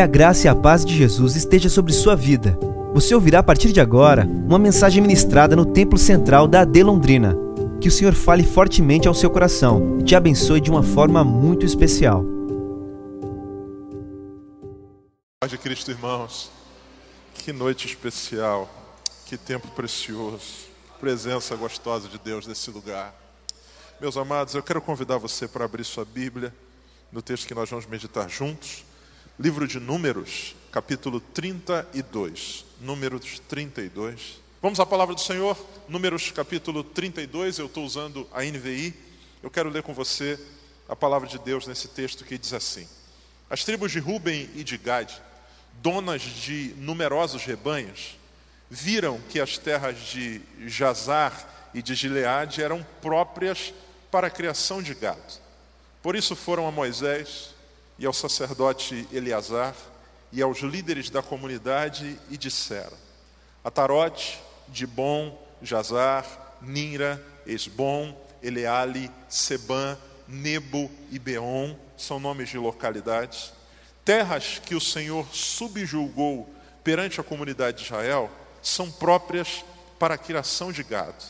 Que a graça e a paz de Jesus esteja sobre sua vida. Você ouvirá a partir de agora uma mensagem ministrada no Templo Central da AD Londrina. Que o Senhor fale fortemente ao seu coração e te abençoe de uma forma muito especial. Paz de Cristo, irmãos. Que noite especial, que tempo precioso, presença gostosa de Deus nesse lugar. Meus amados, eu quero convidar você para abrir sua Bíblia no texto que nós vamos meditar juntos. Livro de Números, capítulo 32. Números 32. Vamos à palavra do Senhor, Números capítulo 32. Eu estou usando a NVI. Eu quero ler com você a palavra de Deus nesse texto que diz assim: As tribos de Ruben e de Gad, donas de numerosos rebanhos, viram que as terras de Jazar e de Gileade eram próprias para a criação de gado. Por isso foram a Moisés e ao sacerdote Eleazar e aos líderes da comunidade e disseram: Atarote, Dibon, Jazar, Nira, Esbom, Eleale, Seban, Nebo e Beon são nomes de localidades. Terras que o Senhor subjulgou perante a comunidade de Israel são próprias para a criação de gado.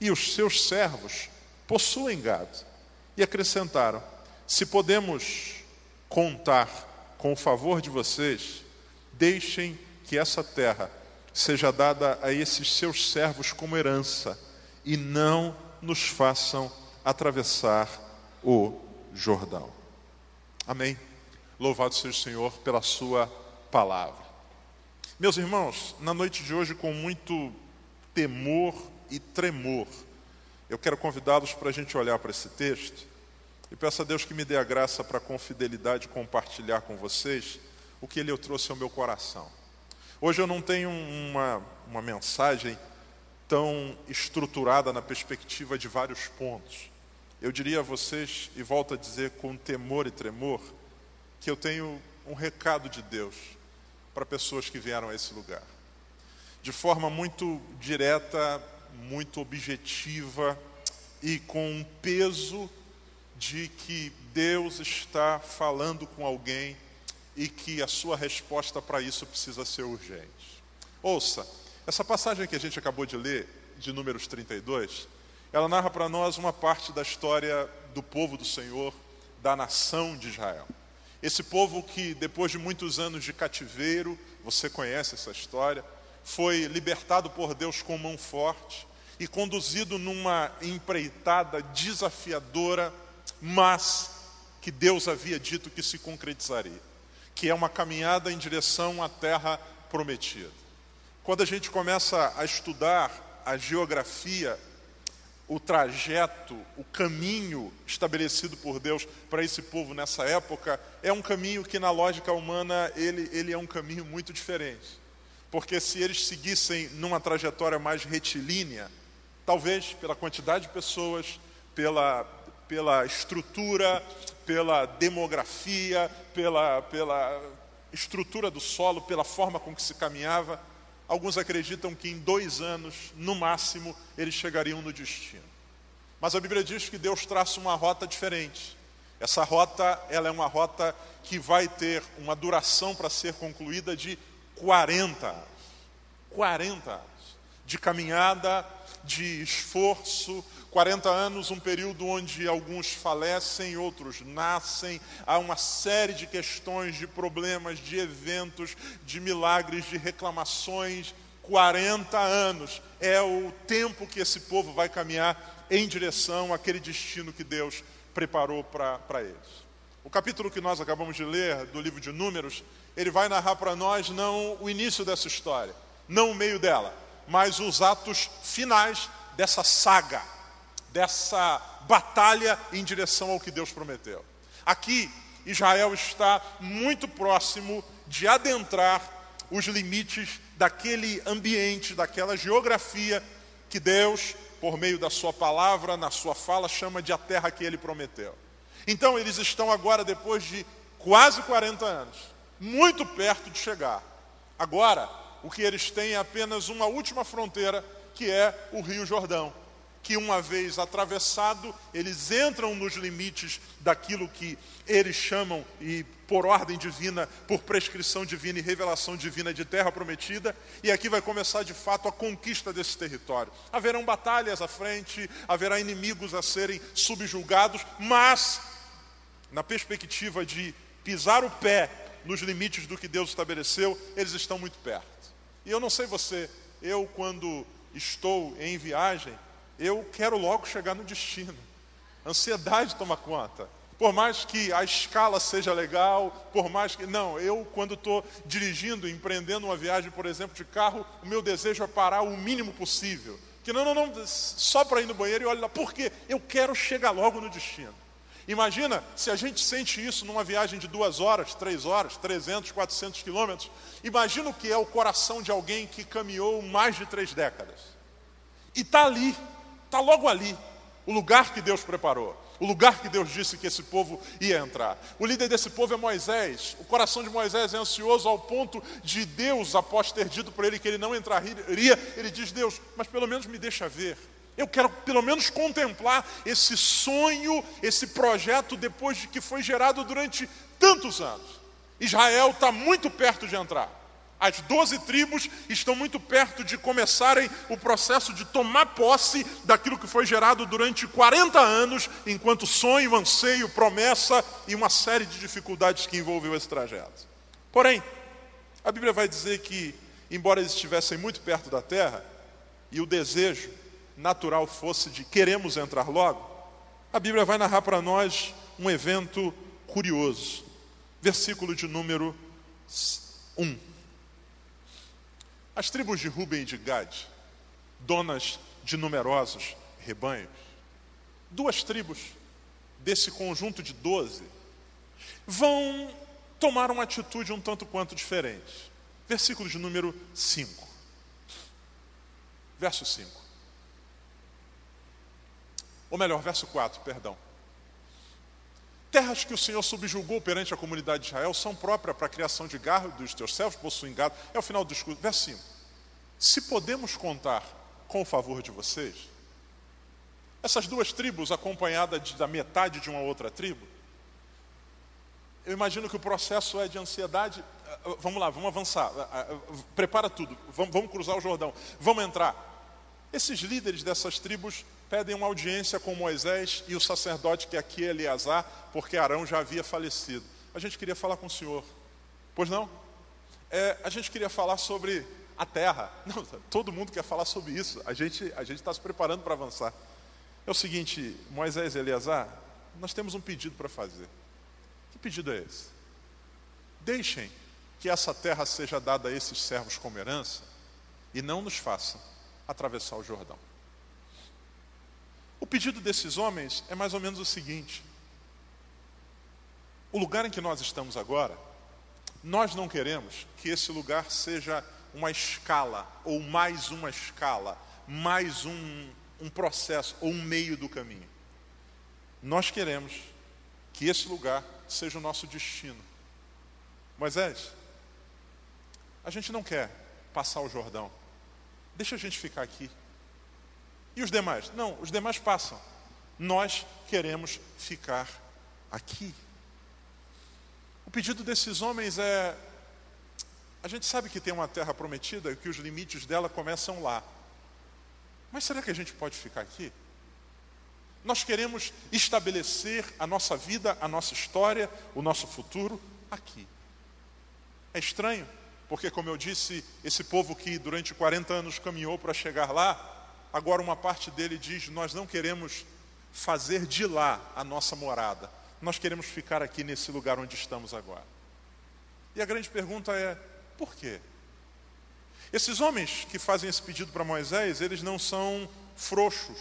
E os seus servos possuem gado. E acrescentaram: se podemos contar com o favor de vocês, deixem que essa terra seja dada a esses seus servos como herança e não nos façam atravessar o Jordão. Amém. Louvado seja o Senhor pela Sua palavra. Meus irmãos, na noite de hoje, com muito temor e tremor, eu quero convidá-los para a gente olhar para esse texto e peço a Deus que me dê a graça para com fidelidade compartilhar com vocês o que Ele trouxe ao meu coração. Hoje eu não tenho uma, uma mensagem tão estruturada na perspectiva de vários pontos. Eu diria a vocês, e volto a dizer com temor e tremor, que eu tenho um recado de Deus para pessoas que vieram a esse lugar. De forma muito direta, muito objetiva e com um peso de que Deus está falando com alguém e que a sua resposta para isso precisa ser urgente. Ouça, essa passagem que a gente acabou de ler, de Números 32, ela narra para nós uma parte da história do povo do Senhor, da nação de Israel. Esse povo que, depois de muitos anos de cativeiro, você conhece essa história, foi libertado por Deus com mão forte e conduzido numa empreitada desafiadora, mas que Deus havia dito que se concretizaria, que é uma caminhada em direção à terra prometida. Quando a gente começa a estudar a geografia o trajeto, o caminho estabelecido por Deus para esse povo nessa época é um caminho que na lógica humana ele, ele é um caminho muito diferente. Porque se eles seguissem numa trajetória mais retilínea, talvez pela quantidade de pessoas, pela, pela estrutura, pela demografia, pela, pela estrutura do solo, pela forma com que se caminhava, Alguns acreditam que em dois anos, no máximo, eles chegariam no destino. Mas a Bíblia diz que Deus traça uma rota diferente. Essa rota, ela é uma rota que vai ter uma duração para ser concluída de 40 anos. 40 anos de caminhada, de esforço, 40 anos, um período onde alguns falecem, outros nascem, há uma série de questões, de problemas, de eventos, de milagres, de reclamações. 40 anos é o tempo que esse povo vai caminhar em direção àquele destino que Deus preparou para eles. O capítulo que nós acabamos de ler do livro de Números, ele vai narrar para nós não o início dessa história, não o meio dela, mas os atos finais dessa saga dessa batalha em direção ao que Deus prometeu. Aqui, Israel está muito próximo de adentrar os limites daquele ambiente, daquela geografia que Deus, por meio da Sua palavra, na Sua fala, chama de a terra que Ele prometeu. Então, eles estão agora, depois de quase 40 anos, muito perto de chegar. Agora, o que eles têm é apenas uma última fronteira, que é o Rio Jordão que, uma vez atravessado, eles entram nos limites daquilo que eles chamam, e por ordem divina, por prescrição divina e revelação divina de terra prometida, e aqui vai começar de fato a conquista desse território. Haverão batalhas à frente, haverá inimigos a serem subjugados, mas na perspectiva de pisar o pé nos limites do que Deus estabeleceu, eles estão muito perto. E eu não sei você, eu quando estou em viagem, eu quero logo chegar no destino. ansiedade toma conta. Por mais que a escala seja legal, por mais que. Não, eu, quando estou dirigindo, empreendendo uma viagem, por exemplo, de carro, o meu desejo é parar o mínimo possível. Que não, não, não, só para ir no banheiro e olhar lá. Por quê? Eu quero chegar logo no destino. Imagina se a gente sente isso numa viagem de duas horas, três horas, 300, 400 quilômetros. Imagina o que é o coração de alguém que caminhou mais de três décadas. E está ali, está logo ali, o lugar que Deus preparou o lugar que Deus disse que esse povo ia entrar. O líder desse povo é Moisés. O coração de Moisés é ansioso ao ponto de Deus, após ter dito para ele que ele não entraria, ele diz: Deus, mas pelo menos me deixa ver. Eu quero pelo menos contemplar esse sonho, esse projeto depois de que foi gerado durante tantos anos. Israel está muito perto de entrar. As doze tribos estão muito perto de começarem o processo de tomar posse daquilo que foi gerado durante 40 anos, enquanto sonho, anseio, promessa e uma série de dificuldades que envolveu esse trajeto. Porém, a Bíblia vai dizer que, embora eles estivessem muito perto da terra, e o desejo natural fosse de queremos entrar logo, a Bíblia vai narrar para nós um evento curioso. Versículo de número 1. As tribos de Ruben e de Gad, donas de numerosos rebanhos, duas tribos desse conjunto de doze, vão tomar uma atitude um tanto quanto diferente. Versículo de número 5. Verso 5. Ou melhor, verso 4, perdão. Terras que o Senhor subjugou perante a comunidade de Israel são próprias para a criação de gado dos teus servos, possuem gado. É o final do discurso. Verso 5. Se podemos contar com o favor de vocês, essas duas tribos, acompanhadas da metade de uma outra tribo, eu imagino que o processo é de ansiedade. Eh, eh, vamos lá, vamos avançar. Eh, prepara tudo. Vamos cruzar o Jordão. Vamos entrar. Esses líderes dessas tribos pedem uma audiência com Moisés e o sacerdote que aqui é Eleazar, porque Arão já havia falecido. A gente queria falar com o senhor. Pois não? É, a gente queria falar sobre a terra. Não, todo mundo quer falar sobre isso. A gente a está se preparando para avançar. É o seguinte, Moisés e Eleazar, nós temos um pedido para fazer. Que pedido é esse? Deixem que essa terra seja dada a esses servos como herança e não nos façam atravessar o Jordão. O pedido desses homens é mais ou menos o seguinte: o lugar em que nós estamos agora, nós não queremos que esse lugar seja uma escala, ou mais uma escala, mais um, um processo, ou um meio do caminho. Nós queremos que esse lugar seja o nosso destino. Moisés, a gente não quer passar o Jordão. Deixa a gente ficar aqui. E os demais? Não, os demais passam. Nós queremos ficar aqui. O pedido desses homens é: a gente sabe que tem uma terra prometida e que os limites dela começam lá. Mas será que a gente pode ficar aqui? Nós queremos estabelecer a nossa vida, a nossa história, o nosso futuro aqui. É estranho, porque, como eu disse, esse povo que durante 40 anos caminhou para chegar lá, Agora, uma parte dele diz: Nós não queremos fazer de lá a nossa morada, nós queremos ficar aqui nesse lugar onde estamos agora. E a grande pergunta é: por quê? Esses homens que fazem esse pedido para Moisés, eles não são frouxos,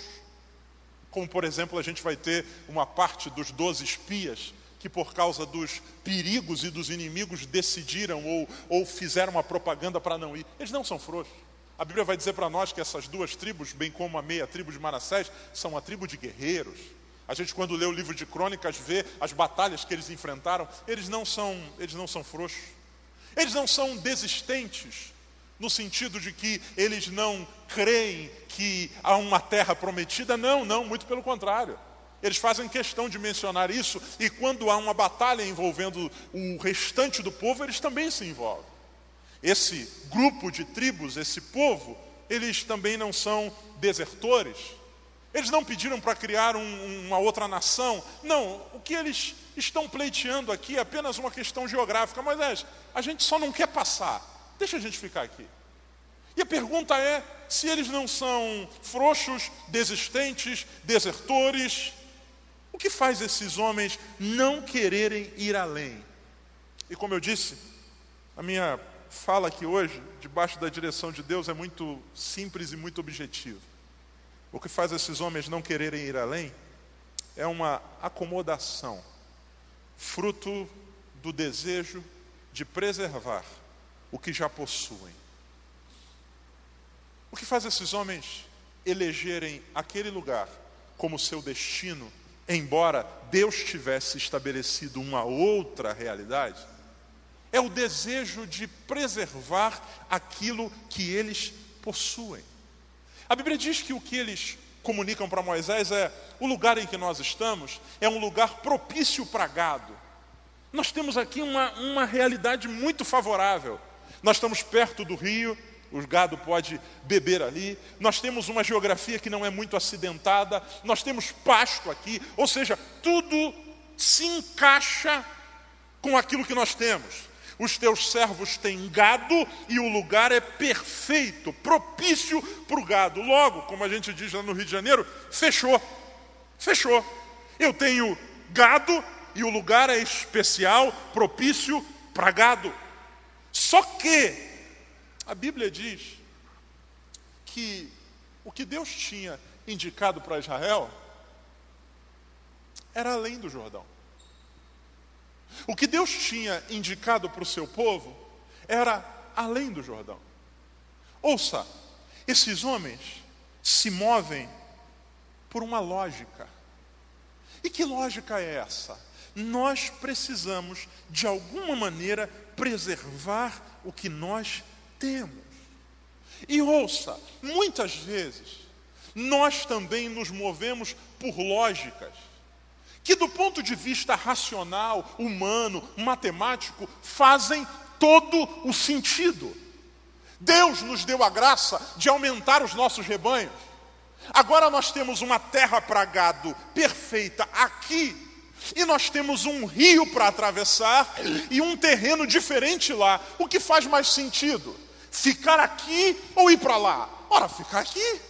como por exemplo a gente vai ter uma parte dos doze espias que por causa dos perigos e dos inimigos decidiram ou, ou fizeram uma propaganda para não ir. Eles não são frouxos. A Bíblia vai dizer para nós que essas duas tribos, bem como a meia tribo de Manassés, são uma tribo de guerreiros. A gente, quando lê o livro de crônicas, vê as batalhas que eles enfrentaram. Eles não são, eles não são frouxos. Eles não são desistentes, no sentido de que eles não creem que há uma terra prometida. Não, não, muito pelo contrário. Eles fazem questão de mencionar isso, e quando há uma batalha envolvendo o restante do povo, eles também se envolvem. Esse grupo de tribos, esse povo, eles também não são desertores. Eles não pediram para criar um, uma outra nação. Não, o que eles estão pleiteando aqui é apenas uma questão geográfica. Moisés, a gente só não quer passar. Deixa a gente ficar aqui. E a pergunta é se eles não são frouxos, desistentes, desertores. O que faz esses homens não quererem ir além? E como eu disse, a minha fala aqui hoje, debaixo da direção de Deus, é muito simples e muito objetiva. O que faz esses homens não quererem ir além é uma acomodação, fruto do desejo de preservar o que já possuem. O que faz esses homens elegerem aquele lugar como seu destino embora Deus tivesse estabelecido uma outra realidade, é o desejo de preservar aquilo que eles possuem. A Bíblia diz que o que eles comunicam para Moisés é: o lugar em que nós estamos é um lugar propício para gado. Nós temos aqui uma, uma realidade muito favorável. Nós estamos perto do rio, o gado pode beber ali. Nós temos uma geografia que não é muito acidentada. Nós temos pasto aqui. Ou seja, tudo se encaixa com aquilo que nós temos. Os teus servos têm gado e o lugar é perfeito, propício para o gado. Logo, como a gente diz lá no Rio de Janeiro, fechou. Fechou. Eu tenho gado e o lugar é especial, propício para gado. Só que a Bíblia diz que o que Deus tinha indicado para Israel era além do Jordão. O que Deus tinha indicado para o seu povo era além do Jordão. Ouça, esses homens se movem por uma lógica. E que lógica é essa? Nós precisamos, de alguma maneira, preservar o que nós temos. E ouça, muitas vezes nós também nos movemos por lógicas que, do ponto de vista racional, humano, matemático, fazem todo o sentido. Deus nos deu a graça de aumentar os nossos rebanhos. Agora nós temos uma terra para gado perfeita aqui e nós temos um rio para atravessar e um terreno diferente lá. O que faz mais sentido? Ficar aqui ou ir para lá? Ora, ficar aqui.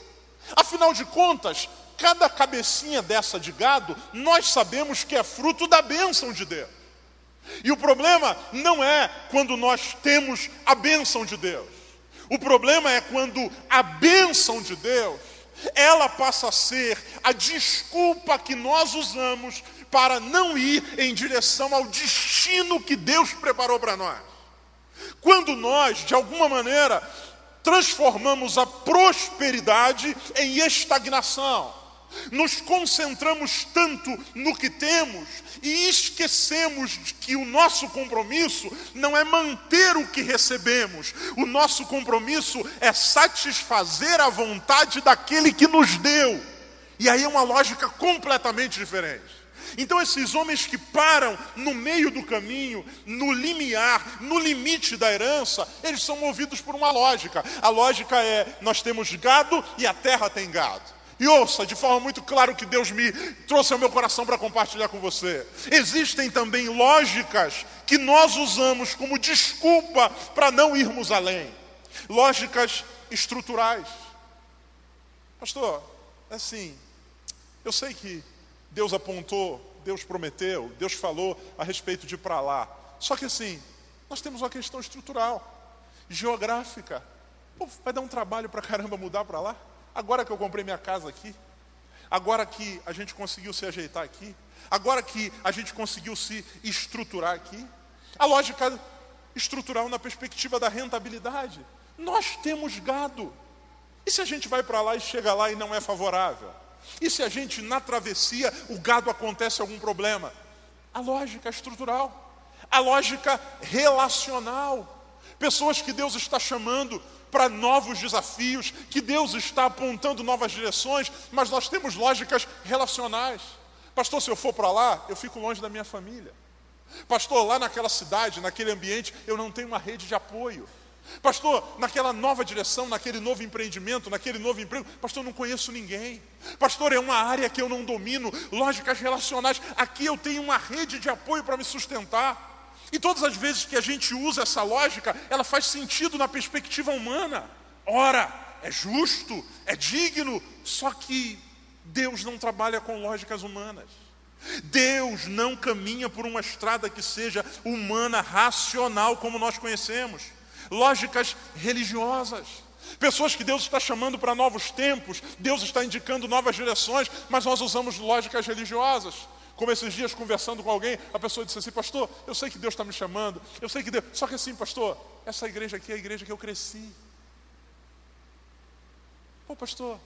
Afinal de contas, cada cabecinha dessa de gado, nós sabemos que é fruto da bênção de Deus. E o problema não é quando nós temos a bênção de Deus. O problema é quando a bênção de Deus, ela passa a ser a desculpa que nós usamos para não ir em direção ao destino que Deus preparou para nós. Quando nós, de alguma maneira, transformamos a prosperidade em estagnação, nos concentramos tanto no que temos e esquecemos que o nosso compromisso não é manter o que recebemos, o nosso compromisso é satisfazer a vontade daquele que nos deu. E aí é uma lógica completamente diferente. Então, esses homens que param no meio do caminho, no limiar, no limite da herança, eles são movidos por uma lógica. A lógica é: nós temos gado e a terra tem gado. E ouça de forma muito clara o que Deus me trouxe ao meu coração para compartilhar com você. Existem também lógicas que nós usamos como desculpa para não irmos além. Lógicas estruturais. Pastor, assim, eu sei que Deus apontou, Deus prometeu, Deus falou a respeito de ir para lá. Só que assim, nós temos uma questão estrutural, geográfica. Pô, vai dar um trabalho para caramba mudar para lá? Agora que eu comprei minha casa aqui, agora que a gente conseguiu se ajeitar aqui, agora que a gente conseguiu se estruturar aqui. A lógica estrutural na perspectiva da rentabilidade. Nós temos gado. E se a gente vai para lá e chega lá e não é favorável? E se a gente, na travessia, o gado acontece algum problema? A lógica estrutural, a lógica relacional. Pessoas que Deus está chamando para novos desafios, que Deus está apontando novas direções, mas nós temos lógicas relacionais. Pastor, se eu for para lá, eu fico longe da minha família. Pastor, lá naquela cidade, naquele ambiente, eu não tenho uma rede de apoio. Pastor, naquela nova direção, naquele novo empreendimento, naquele novo emprego, pastor, eu não conheço ninguém. Pastor, é uma área que eu não domino, lógicas relacionais. Aqui eu tenho uma rede de apoio para me sustentar. E todas as vezes que a gente usa essa lógica, ela faz sentido na perspectiva humana. Ora, é justo, é digno, só que Deus não trabalha com lógicas humanas. Deus não caminha por uma estrada que seja humana, racional, como nós conhecemos. Lógicas religiosas. Pessoas que Deus está chamando para novos tempos, Deus está indicando novas direções, mas nós usamos lógicas religiosas. Como esses dias conversando com alguém, a pessoa disse assim: Pastor, eu sei que Deus está me chamando, eu sei que Deus. Só que assim, pastor, essa igreja aqui é a igreja que eu cresci. Pô, pastor,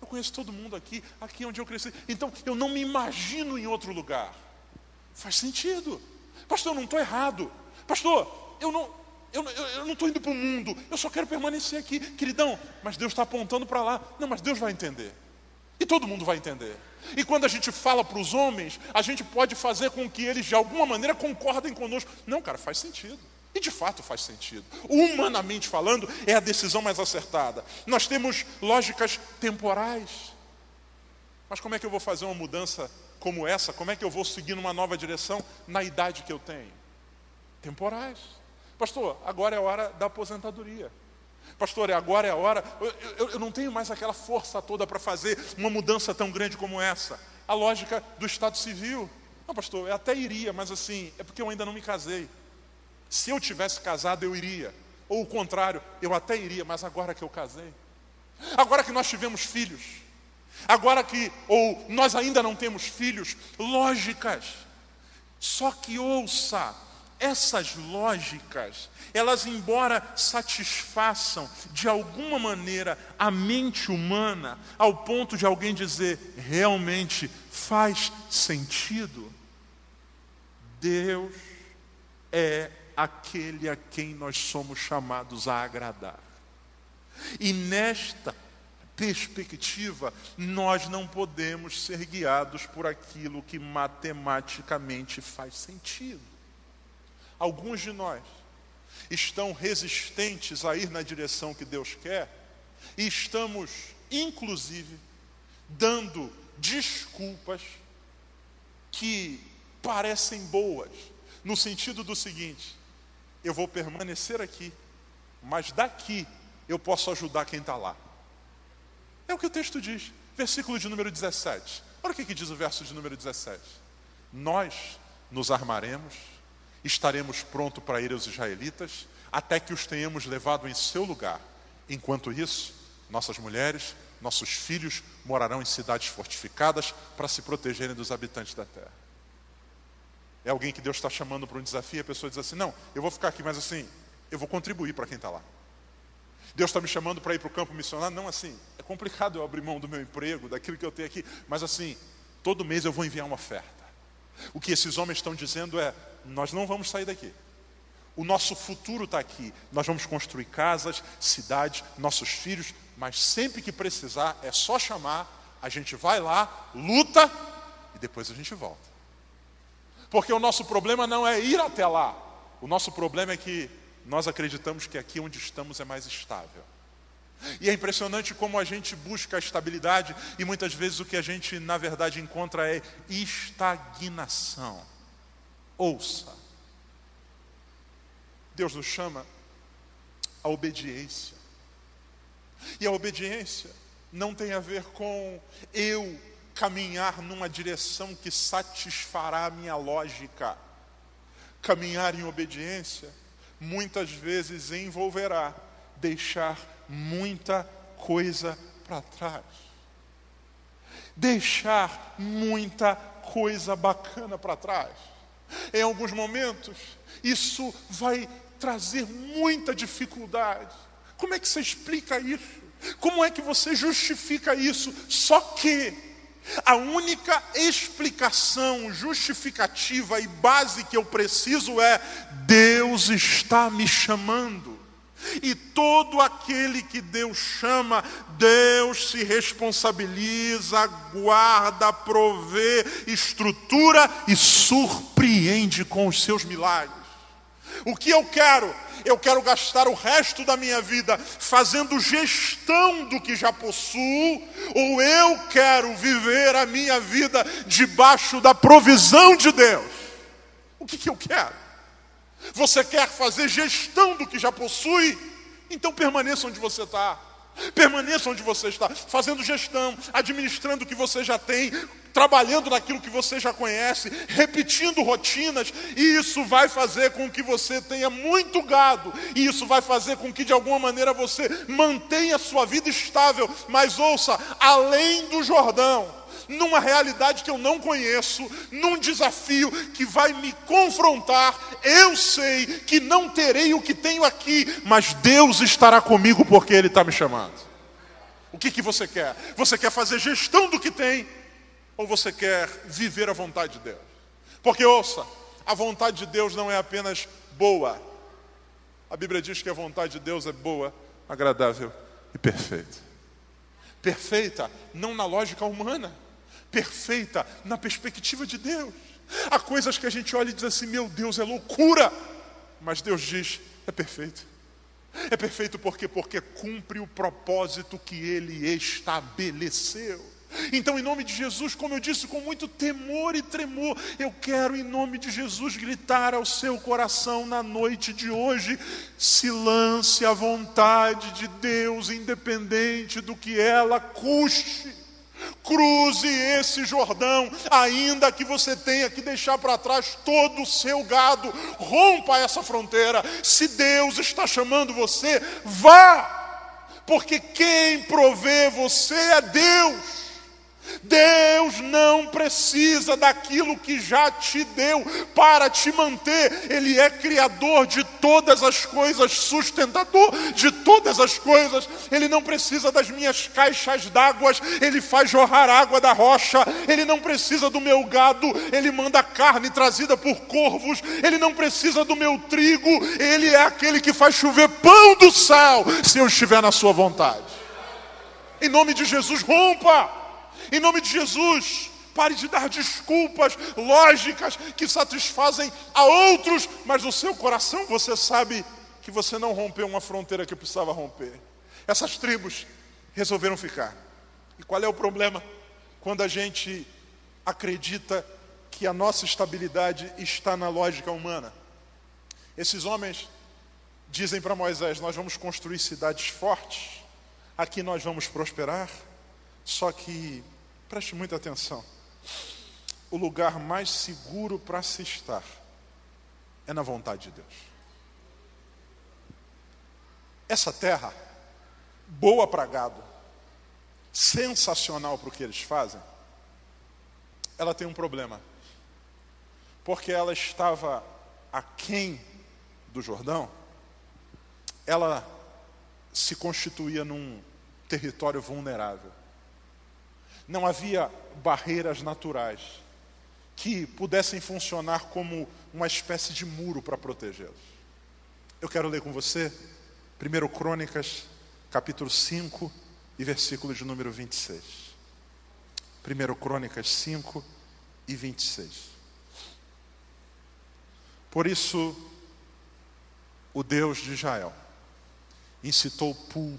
eu conheço todo mundo aqui, aqui é onde eu cresci. Então eu não me imagino em outro lugar. Faz sentido. Pastor, eu não estou errado. Pastor, eu não, eu, eu, eu não estou indo para o mundo, eu só quero permanecer aqui, queridão. Mas Deus está apontando para lá. Não, mas Deus vai entender. E todo mundo vai entender. E quando a gente fala para os homens, a gente pode fazer com que eles de alguma maneira concordem conosco. Não, cara, faz sentido. E de fato faz sentido. Humanamente falando, é a decisão mais acertada. Nós temos lógicas temporais. Mas como é que eu vou fazer uma mudança como essa? Como é que eu vou seguir numa nova direção na idade que eu tenho? Temporais. Pastor, agora é hora da aposentadoria. Pastor, agora é a hora. Eu, eu, eu não tenho mais aquela força toda para fazer uma mudança tão grande como essa. A lógica do Estado civil. Não, pastor, eu até iria, mas assim, é porque eu ainda não me casei. Se eu tivesse casado, eu iria. Ou o contrário, eu até iria, mas agora que eu casei, agora que nós tivemos filhos, agora que, ou nós ainda não temos filhos, lógicas. Só que ouça, essas lógicas, elas, embora satisfaçam de alguma maneira a mente humana, ao ponto de alguém dizer realmente faz sentido, Deus é aquele a quem nós somos chamados a agradar. E nesta perspectiva, nós não podemos ser guiados por aquilo que matematicamente faz sentido. Alguns de nós estão resistentes a ir na direção que Deus quer e estamos, inclusive, dando desculpas que parecem boas, no sentido do seguinte: eu vou permanecer aqui, mas daqui eu posso ajudar quem está lá. É o que o texto diz, versículo de número 17. Olha o que, que diz o verso de número 17: Nós nos armaremos, estaremos prontos para ir aos israelitas, até que os tenhamos levado em seu lugar. Enquanto isso, nossas mulheres, nossos filhos morarão em cidades fortificadas para se protegerem dos habitantes da terra. É alguém que Deus está chamando para um desafio, a pessoa diz assim: Não, eu vou ficar aqui, mas assim, eu vou contribuir para quem está lá. Deus está me chamando para ir para o campo missionário. Não, assim, é complicado eu abrir mão do meu emprego, daquilo que eu tenho aqui, mas assim, todo mês eu vou enviar uma oferta. O que esses homens estão dizendo é: nós não vamos sair daqui. O nosso futuro está aqui. Nós vamos construir casas, cidades, nossos filhos, mas sempre que precisar, é só chamar, a gente vai lá, luta e depois a gente volta. Porque o nosso problema não é ir até lá. O nosso problema é que nós acreditamos que aqui onde estamos é mais estável. E é impressionante como a gente busca a estabilidade e muitas vezes o que a gente na verdade encontra é estagnação. Ouça. Deus nos chama a obediência. E a obediência não tem a ver com eu caminhar numa direção que satisfará a minha lógica. Caminhar em obediência muitas vezes envolverá deixar muita coisa para trás. Deixar muita coisa bacana para trás. Em alguns momentos, isso vai trazer muita dificuldade. Como é que você explica isso? Como é que você justifica isso? Só que a única explicação justificativa e base que eu preciso é: Deus está me chamando. E todo aquele que Deus chama, Deus se responsabiliza, guarda, provê, estrutura e surpreende com os seus milagres. O que eu quero? Eu quero gastar o resto da minha vida fazendo gestão do que já possuo, ou eu quero viver a minha vida debaixo da provisão de Deus? O que, que eu quero? Você quer fazer gestão do que já possui? Então permaneça onde você está. Permaneça onde você está, fazendo gestão, administrando o que você já tem, trabalhando naquilo que você já conhece, repetindo rotinas, e isso vai fazer com que você tenha muito gado, e isso vai fazer com que de alguma maneira você mantenha a sua vida estável. Mas ouça, além do Jordão, numa realidade que eu não conheço, num desafio que vai me confrontar. Eu sei que não terei o que tenho aqui, mas Deus estará comigo porque Ele está me chamando. O que, que você quer? Você quer fazer gestão do que tem? Ou você quer viver a vontade de Deus? Porque ouça, a vontade de Deus não é apenas boa. A Bíblia diz que a vontade de Deus é boa, agradável e perfeita. Perfeita não na lógica humana, perfeita na perspectiva de Deus. Há coisas que a gente olha e diz assim: meu Deus, é loucura. Mas Deus diz: é perfeito. É perfeito por quê? Porque cumpre o propósito que ele estabeleceu. Então, em nome de Jesus, como eu disse, com muito temor e tremor, eu quero, em nome de Jesus, gritar ao seu coração na noite de hoje: se lance à vontade de Deus, independente do que ela custe. Cruze esse Jordão, ainda que você tenha que deixar para trás todo o seu gado, rompa essa fronteira. Se Deus está chamando você, vá, porque quem provê você é Deus. Deus não precisa daquilo que já te deu para te manter. Ele é criador de todas as coisas, sustentador de todas as coisas. Ele não precisa das minhas caixas d'água, ele faz jorrar água da rocha. Ele não precisa do meu gado, ele manda carne trazida por corvos. Ele não precisa do meu trigo, ele é aquele que faz chover pão do céu, se eu estiver na sua vontade. Em nome de Jesus, rompa em nome de Jesus, pare de dar desculpas lógicas que satisfazem a outros, mas no seu coração você sabe que você não rompeu uma fronteira que precisava romper. Essas tribos resolveram ficar. E qual é o problema? Quando a gente acredita que a nossa estabilidade está na lógica humana. Esses homens dizem para Moisés: Nós vamos construir cidades fortes, aqui nós vamos prosperar. Só que Preste muita atenção. O lugar mais seguro para se estar é na vontade de Deus. Essa terra, boa para gado, sensacional para o que eles fazem, ela tem um problema. Porque ela estava aquém do Jordão, ela se constituía num território vulnerável não havia barreiras naturais que pudessem funcionar como uma espécie de muro para protegê-los. Eu quero ler com você 1 Crônicas, capítulo 5 e versículo de número 26. 1 Crônicas 5 e 26. Por isso, o Deus de Israel incitou Pul,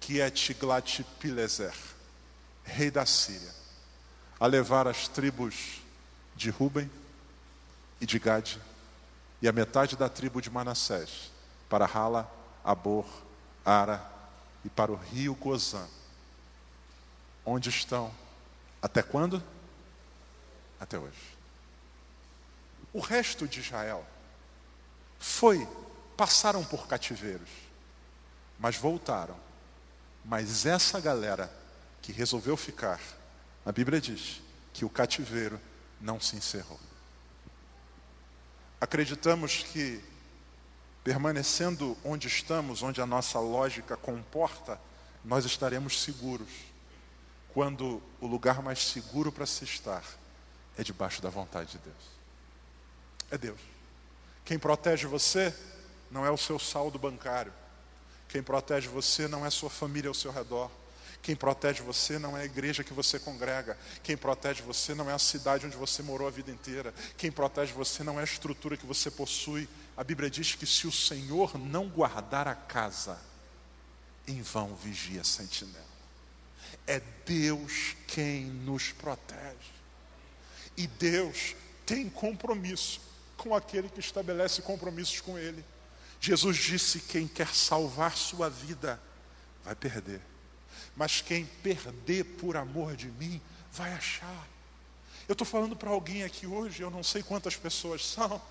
que é Tiglat-Pileser, rei da Síria, a levar as tribos de Ruben e de Gade e a metade da tribo de Manassés para Hala, Abor, Ara e para o rio Gozã. Onde estão? Até quando? Até hoje. O resto de Israel foi, passaram por cativeiros, mas voltaram. Mas essa galera que resolveu ficar, a Bíblia diz que o cativeiro não se encerrou. Acreditamos que, permanecendo onde estamos, onde a nossa lógica comporta, nós estaremos seguros, quando o lugar mais seguro para se estar é debaixo da vontade de Deus. É Deus. Quem protege você não é o seu saldo bancário, Quem protege você não é sua família ao seu redor. Quem protege você não é a igreja que você congrega. Quem protege você não é a cidade onde você morou a vida inteira. Quem protege você não é a estrutura que você possui. A Bíblia diz que se o Senhor não guardar a casa, em vão vigia a sentinela. É Deus quem nos protege. E Deus tem compromisso com aquele que estabelece compromissos com Ele. Jesus disse: quem quer salvar sua vida vai perder, mas quem perder por amor de mim vai achar. Eu estou falando para alguém aqui hoje, eu não sei quantas pessoas são,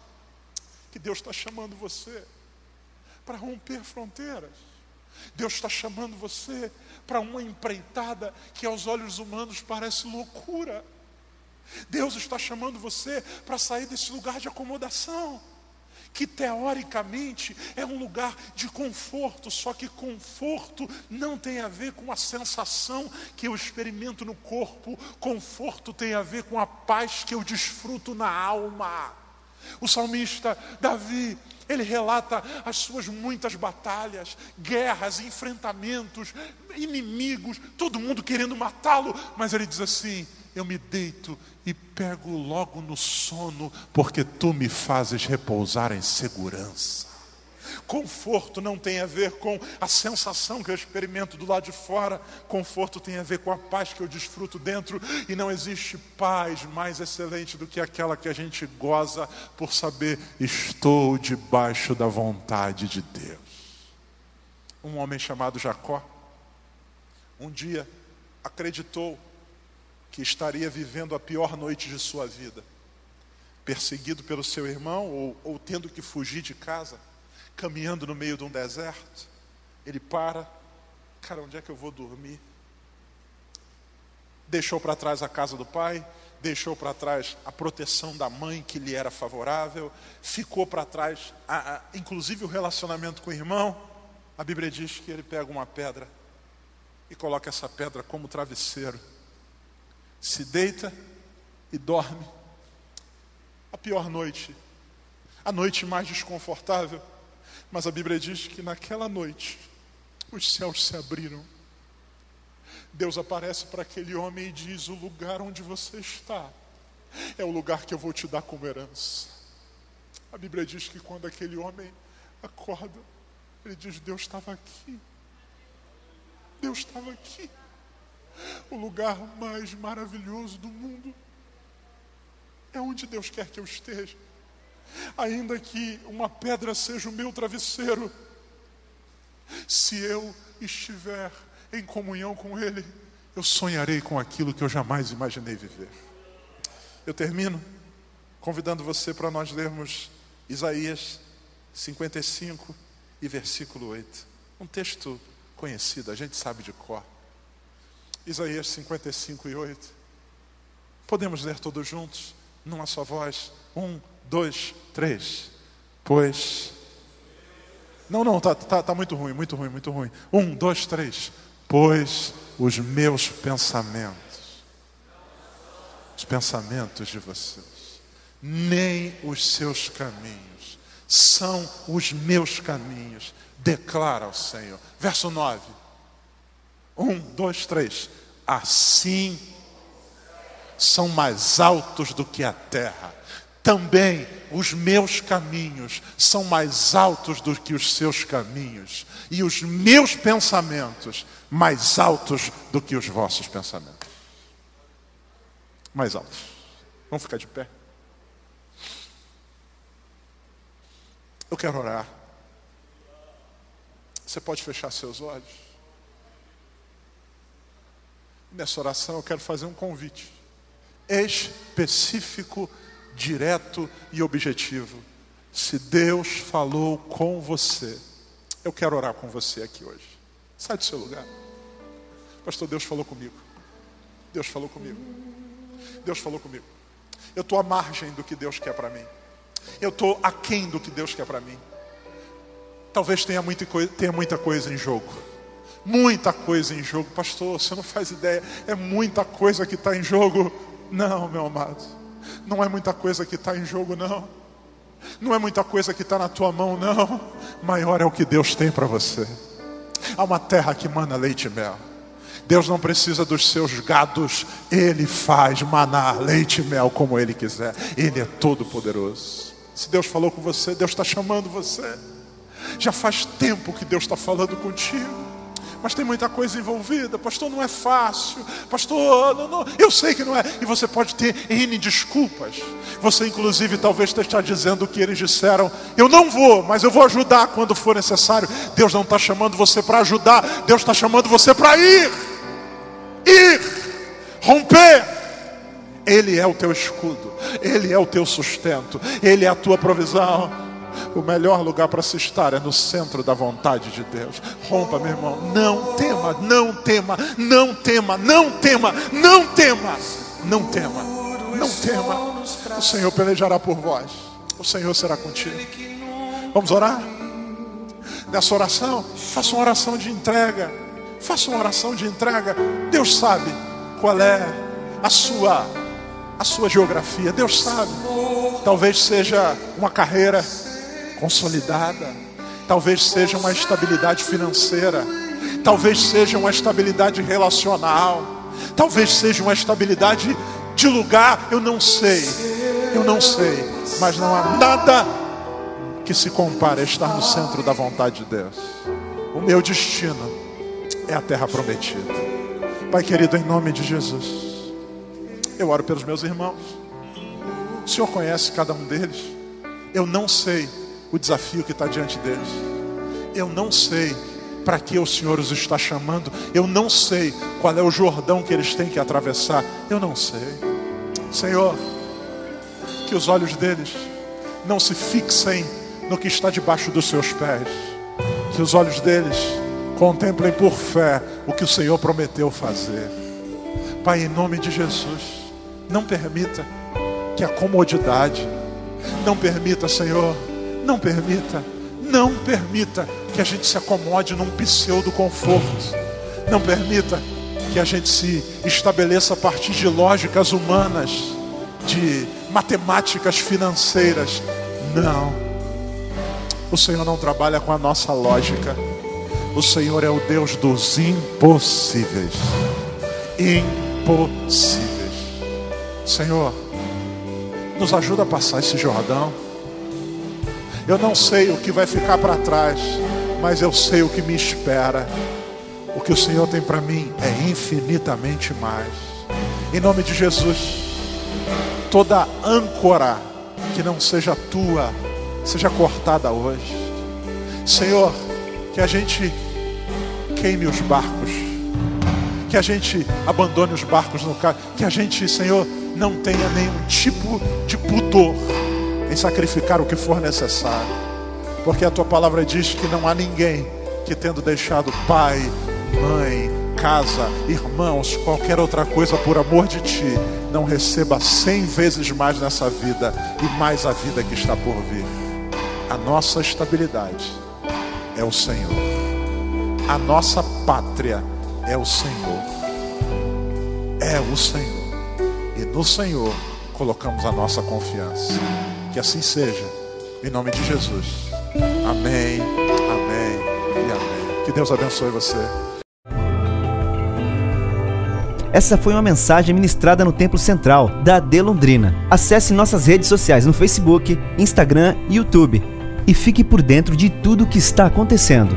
que Deus está chamando você para romper fronteiras. Deus está chamando você para uma empreitada que aos olhos humanos parece loucura. Deus está chamando você para sair desse lugar de acomodação que teoricamente é um lugar de conforto, só que conforto não tem a ver com a sensação que eu experimento no corpo, conforto tem a ver com a paz que eu desfruto na alma. O salmista Davi, ele relata as suas muitas batalhas, guerras, enfrentamentos, inimigos, todo mundo querendo matá-lo, mas ele diz assim: eu me deito e pego logo no sono, porque tu me fazes repousar em segurança. Conforto não tem a ver com a sensação que eu experimento do lado de fora, conforto tem a ver com a paz que eu desfruto dentro, e não existe paz mais excelente do que aquela que a gente goza por saber, estou debaixo da vontade de Deus. Um homem chamado Jacó, um dia acreditou que estaria vivendo a pior noite de sua vida, perseguido pelo seu irmão ou, ou tendo que fugir de casa, caminhando no meio de um deserto. Ele para, cara, onde é que eu vou dormir? Deixou para trás a casa do pai, deixou para trás a proteção da mãe que lhe era favorável, ficou para trás, a, a, inclusive o relacionamento com o irmão. A Bíblia diz que ele pega uma pedra e coloca essa pedra como travesseiro se deita e dorme. A pior noite, a noite mais desconfortável, mas a Bíblia diz que naquela noite os céus se abriram. Deus aparece para aquele homem e diz: O lugar onde você está é o lugar que eu vou te dar como herança. A Bíblia diz que quando aquele homem acorda, ele diz: Deus estava aqui. Deus estava aqui o lugar mais maravilhoso do mundo. É onde Deus quer que eu esteja. Ainda que uma pedra seja o meu travesseiro, se eu estiver em comunhão com Ele, eu sonharei com aquilo que eu jamais imaginei viver. Eu termino convidando você para nós lermos Isaías 55 e versículo 8. Um texto conhecido, a gente sabe de cor. Isaías 55 e 8. Podemos ler todos juntos, numa só voz. Um, dois, três. Pois. Não, não, tá, tá, tá muito ruim, muito ruim, muito ruim. Um, dois, três. Pois os meus pensamentos, os pensamentos de vocês, nem os seus caminhos, são os meus caminhos, declara o Senhor. Verso 9. Um, dois, três. Assim são mais altos do que a terra. Também os meus caminhos são mais altos do que os seus caminhos, e os meus pensamentos mais altos do que os vossos pensamentos. Mais altos. Vamos ficar de pé. Eu quero orar. Você pode fechar seus olhos. Nessa oração eu quero fazer um convite específico, direto e objetivo. Se Deus falou com você, eu quero orar com você aqui hoje. Sai do seu lugar. Pastor, Deus falou comigo. Deus falou comigo. Deus falou comigo. Eu estou à margem do que Deus quer para mim. Eu estou aquém do que Deus quer para mim. Talvez tenha muita, tenha muita coisa em jogo muita coisa em jogo. Pastor, você não faz ideia, é muita coisa que está em jogo. Não, meu amado, não é muita coisa que está em jogo, não. Não é muita coisa que está na tua mão, não. Maior é o que Deus tem para você. a uma terra que mana leite e mel. Deus não precisa dos seus gados, Ele faz manar leite e mel como Ele quiser. Ele é todo poderoso. Se Deus falou com você, Deus está chamando você. Já faz tempo que Deus está falando contigo mas tem muita coisa envolvida. Pastor, não é fácil. Pastor, não, não. eu sei que não é. E você pode ter N desculpas. Você, inclusive, talvez esteja dizendo o que eles disseram: Eu não vou, mas eu vou ajudar quando for necessário. Deus não está chamando você para ajudar, Deus está chamando você para ir. Ir, romper. Ele é o teu escudo, Ele é o teu sustento, Ele é a tua provisão. O melhor lugar para se estar é no centro da vontade de Deus. Rompa, meu irmão. Não tema, não tema, não tema, não tema, não tema, não tema, não tema. O Senhor pelejará por vós. O Senhor será contigo. Vamos orar? Nessa oração, faça uma oração de entrega. Faça uma oração de entrega. Deus sabe qual é a sua a sua geografia. Deus sabe. Talvez seja uma carreira consolidada, talvez seja uma estabilidade financeira, talvez seja uma estabilidade relacional, talvez seja uma estabilidade de lugar, eu não sei, eu não sei, mas não há nada que se compare a estar no centro da vontade de Deus. O meu destino é a terra prometida. Pai querido, em nome de Jesus, eu oro pelos meus irmãos. O Senhor conhece cada um deles. Eu não sei o desafio que está diante deles. Eu não sei para que o Senhor os está chamando. Eu não sei qual é o Jordão que eles têm que atravessar. Eu não sei. Senhor, que os olhos deles não se fixem no que está debaixo dos seus pés. Que os olhos deles contemplem por fé o que o Senhor prometeu fazer. Pai, em nome de Jesus, não permita que a comodidade, não permita, Senhor, não permita, não permita que a gente se acomode num pseudo conforto. Não permita que a gente se estabeleça a partir de lógicas humanas, de matemáticas financeiras. Não. O Senhor não trabalha com a nossa lógica. O Senhor é o Deus dos impossíveis. Impossíveis. Senhor, nos ajuda a passar esse Jordão. Eu não sei o que vai ficar para trás, mas eu sei o que me espera. O que o Senhor tem para mim é infinitamente mais. Em nome de Jesus, toda âncora que não seja tua, seja cortada hoje. Senhor, que a gente queime os barcos, que a gente abandone os barcos no carro, que a gente, Senhor, não tenha nenhum tipo de pudor em sacrificar o que for necessário, porque a tua palavra diz que não há ninguém que, tendo deixado pai, mãe, casa, irmãos, qualquer outra coisa por amor de ti, não receba cem vezes mais nessa vida e mais a vida que está por vir. A nossa estabilidade é o Senhor, a nossa pátria é o Senhor, é o Senhor, e no Senhor colocamos a nossa confiança. Que assim seja, em nome de Jesus. Amém, amém e amém. Que Deus abençoe você. Essa foi uma mensagem ministrada no Templo Central da AD Londrina. Acesse nossas redes sociais no Facebook, Instagram e YouTube e fique por dentro de tudo o que está acontecendo.